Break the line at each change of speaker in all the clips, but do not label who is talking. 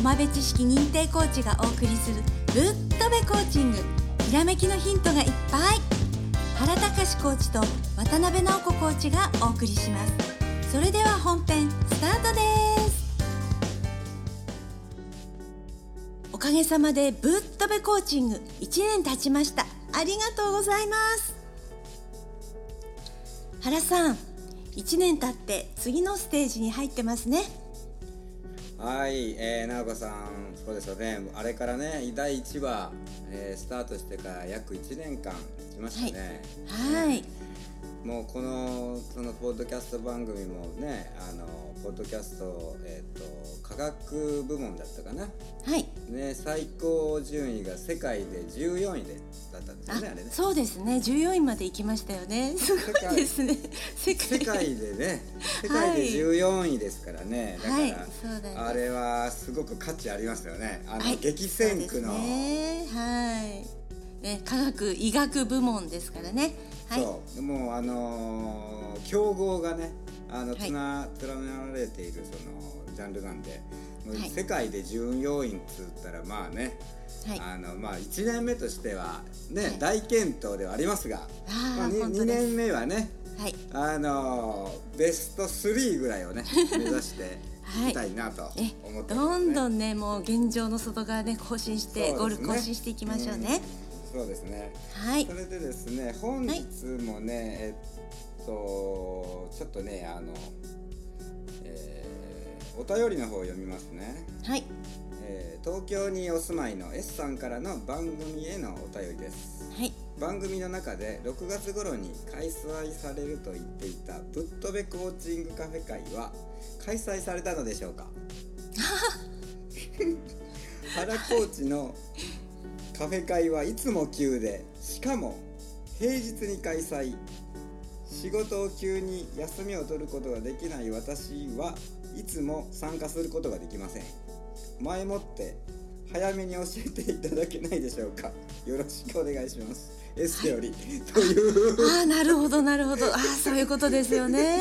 駒部知識認定コーチがお送りするぶっとべコーチング。ひらめきのヒントがいっぱい。原隆コーチと渡辺直子コーチがお送りします。それでは本編スタートです。おかげさまでぶっとべコーチング。1年経ちました。ありがとうございます。原さん1年経って次のステージに入ってますね。
はい、えー、直子さんそうですよね。あれからね第1話、えー、スタートしてから約1年間来ましたね。
はい、はい、
もうこのそのポッドキャスト番組もねあのポッドキャストえっ、ー、と科学部門だったかな。
はい。
ね最高順位が世界で14位でだったんですよねあれね。
そうですね。14位まで行きましたよね。すごいですね。
世界でね世界。で14位ですからね、はい、だから、はい、あれはすごく価値ありますよね。あの、はい、激戦区の。
ね。はい。ね科学医学部門ですからね。はい
そう。もうあのー、競合がねあのつな、連ねられているそのジャンルなんで、はい、世界で準要員っつったらまあね、はい、あのまあ1年目としてはね、はい、大健闘ではありますがまあ、2, 2年目はね、はい、あのベスト3ぐらいをね 目指してい。たいなとね、
どんどんねもう現状の外側ね更新して、ね、ゴール更新していきましょうね。
そうですね。はい。それでですね、本日もね、えっとちょっとねあの、えー、お便りの方を読みますね。
はい。
えー、東京にお住まいの S さんからの番組へのお便りです。
はい。
番組の中で6月頃に開催されると言っていたぶっとべコーチングカフェ会は開催されたのでしょうか？原コーチのカフェ会はいつも急でしかも平日に開催。仕事を急に休みを取ることができない私はいつも参加することができません。前もって早めに教えていただけないでしょうか。よろしくお願いします。S より、はい、という
あなるほどなるほど。あそういうことですよね。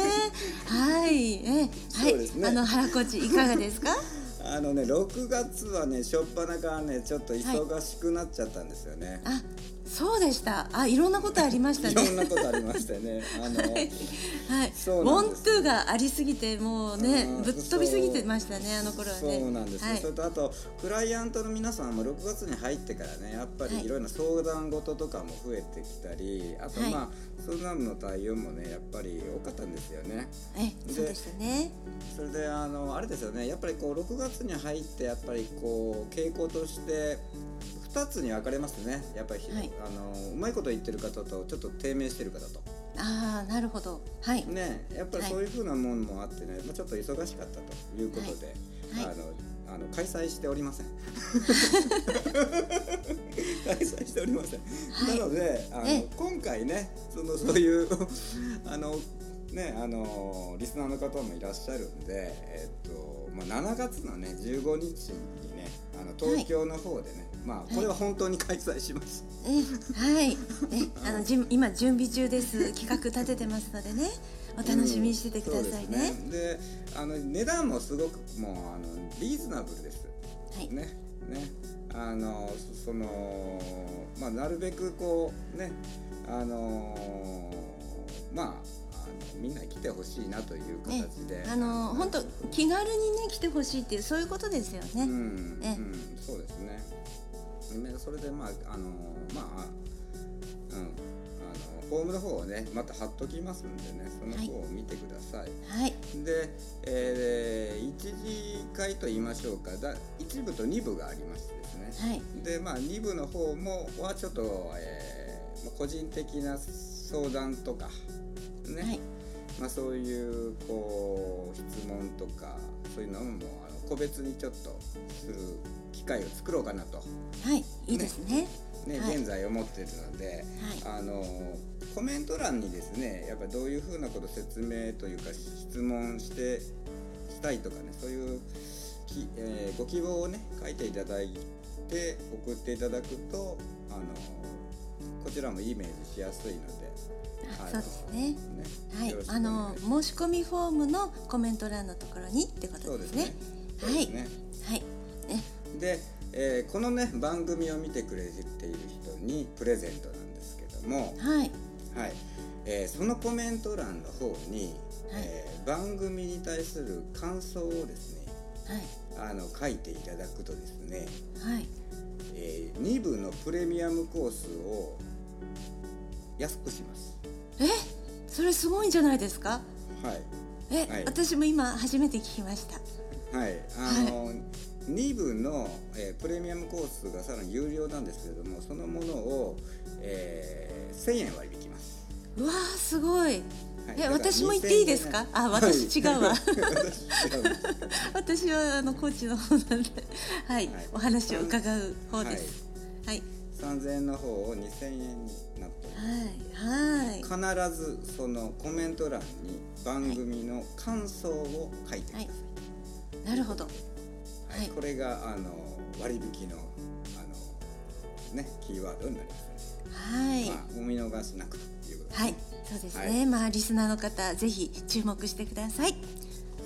はい。えはい、ね、あの原コーチいかがですか？
あのね6月はね初っぱなからねちょっと忙しくなっちゃったんですよね。
はい、あそうでした。あ、いろんなことありましたね。
いろんなことありましたね。あの、はい、はい、
そうウォントゥーがありすぎてもうね、ぶっ飛びすぎてましたね、あの頃はね。
そうなんです、はい、それとあとクライアントの皆さんも6月に入ってからね、やっぱりいろいろな相談事とかも増えてきたり、あとまあ、そんなの対応もね、やっぱり多かったんですよね。
え、そうでしたね。
それであのあれですよね、やっぱりこう6月に入ってやっぱりこう傾向として2つに分かれますねやっぱり、はい、あのうまいこと言ってる方とちょっと低迷してる方と。
ああなるほど。はい。
ねやっぱりそういうふうなものもあってね、まあ、ちょっと忙しかったということで、はい、あのあの開催しておりません。開催しておりません、はい、なのであの今回ねそのそういう あのねあのリスナーの方もいらっしゃるんでえっとまあ7月のね15日にねあの東京の方でね、まあこれは本当に開催します。
えはい。えあのじ今準備中です。企画立ててますのでね。お楽しみにしててくださいね。
うん、で、ね、あの値段もすごくもうあのリーズナブルです。
はい。
ねねあのそのまあなるべくこうねあのまあみんな来てほしいなという形で、ね、
あの本当気軽にね来てほしいっていうそういうことですよね。
うん、ね、うん、そうですね。それでまああのまあうんあのフォームの方をねまた貼っときますんでねその方を見てください。
はい。
で、えー、一次会と言いましょうかだ一部と二部がありましてです
ね。はい。
でまあ二部の方もはちょっと、えー、個人的な相談とかね。はいまあ、そういうこう質問とかそういうのもあの個別にちょっとする機会を作ろうかなと。
はいいいですね。
ね、
はい、
現在思ってるので、はい、あのコメント欄にですねやっぱりどういうふうなこと説明というか質問してしたいとかねそういうき、えー、ご希望をね書いていただいて送っていただくとあのこちらもイメージしやすいので
そうですね。ねはい、あの申し込みフォームのコメント欄のところにってことですね。すね。はい、ね、はい。え
で、えー、このね番組を見てくれている人にプレゼントなんですけども。
はい、
はい。えー、そのコメント欄の方に、はい、えー、番組に対する感想をですね、はい、あの書いていただくとですね、
はい。
えー、2部のプレミアムコースを安くします。
え？それすごいんじゃないですか？
はい。
え、はい、私も今初めて聞きました。
はい。あの、はい、2部の、えー、プレミアムコースがさらに有料なんですけれどもそのものを、えー、1000円割引きます。
うわーすごい。え私も言っていいですか？あ私違うわ。私はあのコーチの方なんで、はい、お話を伺う方です。はい。
三千円の方を二千円に
はい。
はい。必ずそのコメント欄に番組の感想を書いてください。
なるほど。
はい。これがあの割引のあのねキーワードになります
ね。はい。
まあお見逃しなくということ
はい。そうですね、はい、まあリスナーの方ぜひ注目してください。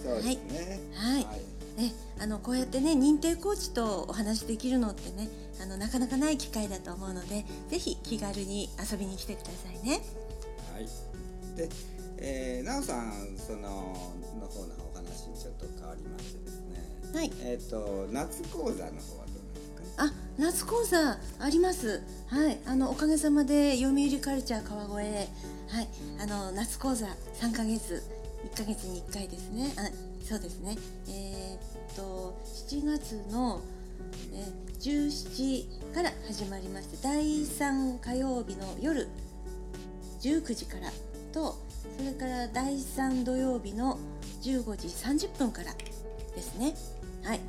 そうですね。
はい。はい、ね、あのこうやってね認定コーチとお話できるのってねあのなかなかない機会だと思うのでぜひ気軽に遊びに来てくださいね。
はい。で、えー、なおさんそのの方のお話ちょっと変わりましてですね。
はい。
えっ、ー、と夏講座の方はどうなんですか、
あ、夏講座あります。はい。あのおかげさまで読売カルチャー川越はい、あの夏講座3ヶ月1ヶ月に1回ですね。あそうですね。えー、っと7月の、え、17から始まりまして第3火曜日の夜19時からとそれから第3土曜日の15時30分からですね。はい。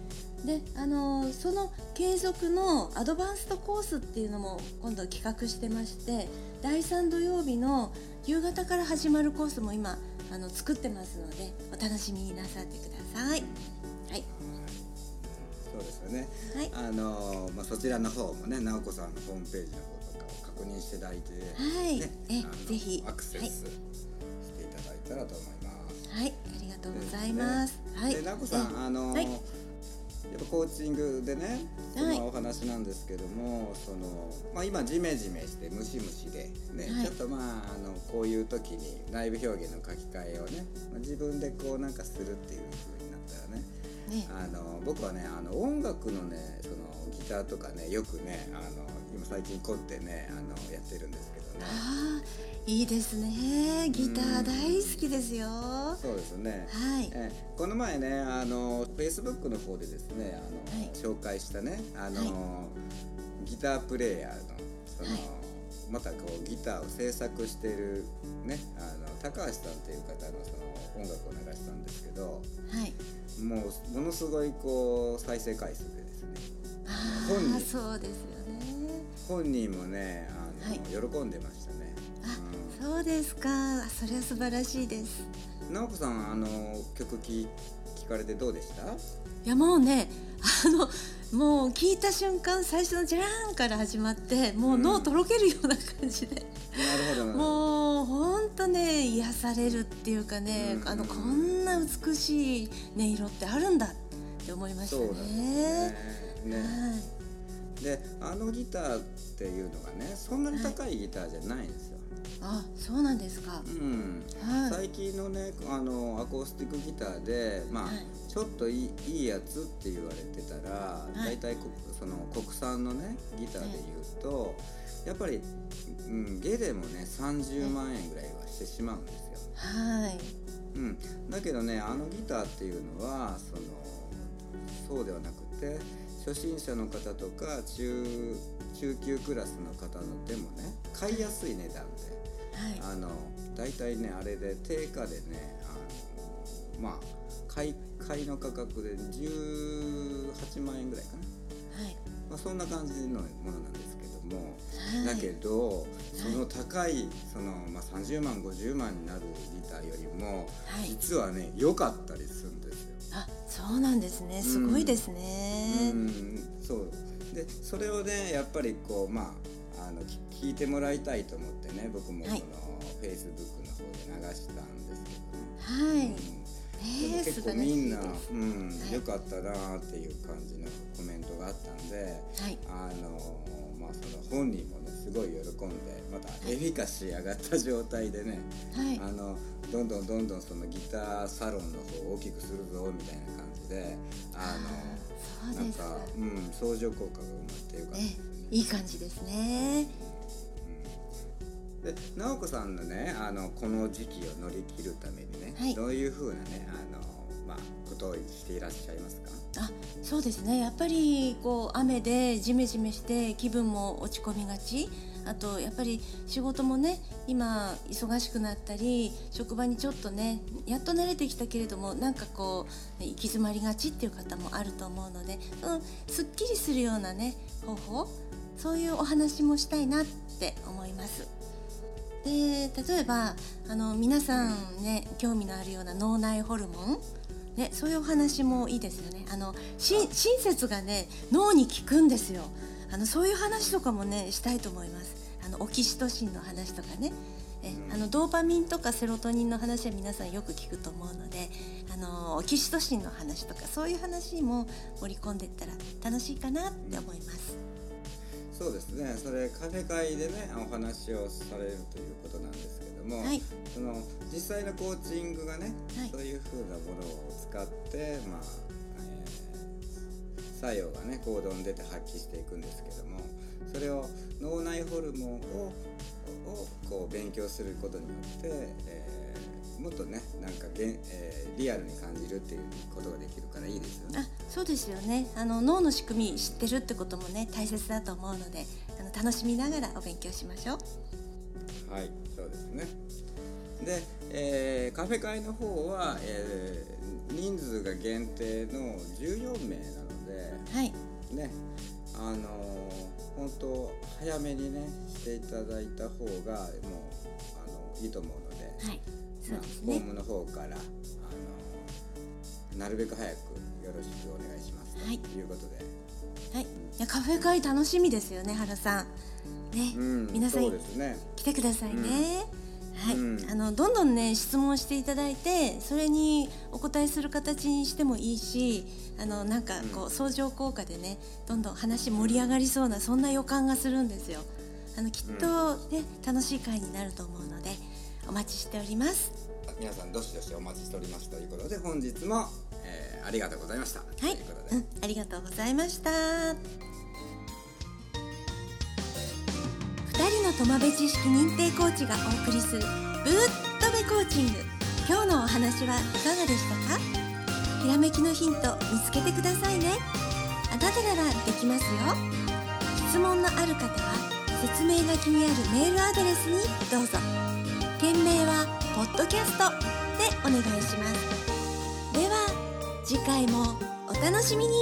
であのその継続のアドバンストコースっていうのも今度企画してまして第3土曜日の夕方から始まるコースも今あの作ってますのでお楽しみになさってください。はい。
そうですよね。はい。あのまあそちらの方もね、直子さんのホームページの方とかを確認していただいて、
はい。ね、えぜひ
アクセスしていただいたらと思います。
はい、ありがとうございます。
はい。で直子さん、あの、はいやっぱコーチングでねそのお話なんですけども、はい、そのまあ、今ジメジメしてムシムシでね、はい、ちょっとまああのこういう時に内部表現の書き換えをね、まあ、自分でこうなんかするっていう風になったらねね。あの僕はねあの音楽のねそのギターとかねよくねあの今最近凝ってねあのやってるんですけどね。
いいですね。ギター大好きですよ。
うそうですね。
はい。
えこの前ね、あのフェイスブックの方でですね、あの、はい、紹介したね、あの、はい、ギタープレイヤーのその、はい、またこうギターを制作しているね、あの高橋さんっていう方のその音楽を流したんですけど、
はい。
もうものすごいこう再生回数でですね。
本人そうですよね。
本人もね、あの、喜んでましたね。
そうですか。それは素晴らしいです。
直子さんあの曲聞聞かれてどうでした？い
やもうねあのもう聞いた瞬間最初のジャーンから始まってもう脳とろけるような感じで、
うん、なるほど。
もうほんとね癒されるっていうかね、うん、あのこんな美しい音色ってあるんだって思いましたね。ねね、はい
であのギターっていうのがねそんなに高いギターじゃないんですよ。
あそうなんですか、
うん。はい、最近のねあのアコースティックギターで、まあ、はい、ちょっといいいいやつって言われてたら、はい、大体その国産のねギターで言うと、やっぱり、うん、ゲでもね30万円ぐらいはしてしまうんですよ。
はい、
うん、だけどねあのギターっていうのはそのそうではなくて初心者の方とか中中級クラスの方のでもね買いやすい値段で、はい、あの大体ねあれで定価でねあのまあ買い買いの価格で18万円ぐらいか
な、はい。
まあ、そんな感じのものなんですけども、はい、だけどその高いその、まあ、30万50万になるギターよりも、はい、実はね良かったりするんです
そうなんですね。すごいですね。
うん、うん、そう。でそれをねやっぱりこうまああの聞いてもらいたいと思ってね僕もその、はい、フェイスブックの方で流したんですけどね。
はい、うん。
でも結構みんな、うん、はい、よかったなっていう感じのコメントがあったんで、はい、あのまあその本人もねすごい喜んでまたエフィカシー上がった状態でね、はい、あのどんどんどんどんそのギターサロンの方を大きくするぞみたいな感じであのなんか、うん、相乗効果が生まれてよかった。ですね。
いい感じですね。
で直子さんのねあのこの時期を乗り切るためにね、はい、どういうふうなねあの、まあ、ことをしていらっしゃいますか？
あそうですね。やっぱりこう雨でジメジメして気分も落ち込みがちあとやっぱり仕事もね今忙しくなったり職場にちょっとねやっと慣れてきたけれどもなんかこう行き詰まりがちっていう方もあると思うので、うん、すっきりするようなね方法そういうお話もしたいなって思います。で例えばあの皆さんね興味のあるような脳内ホルモンね、そういうお話もいいですよね。あの親切がね脳に効くんですよ。あのそういう話とかもねしたいと思います。あのオキシトシンの話とかね。えあのドーパミンとかセロトニンの話は皆さんよく聞くと思うのであのオキシトシンの話とかそういう話も盛り込んでいったら楽しいかなって思います。
そうですねそれカフェ会でねお話をされるということなんですけども、はい、その実際のコーチングがね、はい、そういうふうなものを使ってまあ、えー、作用がね行動に出て発揮していくんですけどもそれを脳内ホルモンををこう勉強することによって、えーもっとねなんかげ、えー、リアルに感じるっていうことができるからいいですよね。あ
そうですよねあの脳の仕組み知ってるってこともね大切だと思うのであの楽しみながらお勉強しましょ
う。はいそうですねで、えー、カフェ会の方は、えー、人数が限定の14名なので、はいねあのー、本当早めにねしていただいた方がもうあのいいと思うので。はいそうですね、ホームの方からあのなるべく早くよろしくお願いします、はい、ということで。
はい、いやカフェ会楽しみですよね、原さん。ね、うん、皆さん、ね、来てくださいね。うんはい、うん、あのどんどんね質問していただいてそれにお答えする形にしてもいいしあのなんかこう、相乗効果でねどんどん話盛り上がりそうなそんな予感がするんですよ。あのきっとね、楽しい会になると思うのでお待ちしております。
皆さんどしどしお待ちしておりますということで本日も、えー、ありがとうございました。は
い、うん、ありがとうございました2人のトマベ知識認定コーチがお送りするぶっとべコーチング。今日のお話はいかがでしたか？ひらめきのヒント見つけてくださいね。あなたならできますよ。質問のある方は説明書きにあるメールアドレスにどうぞ。件名はポッドキャストでお願いします。では次回もお楽しみに。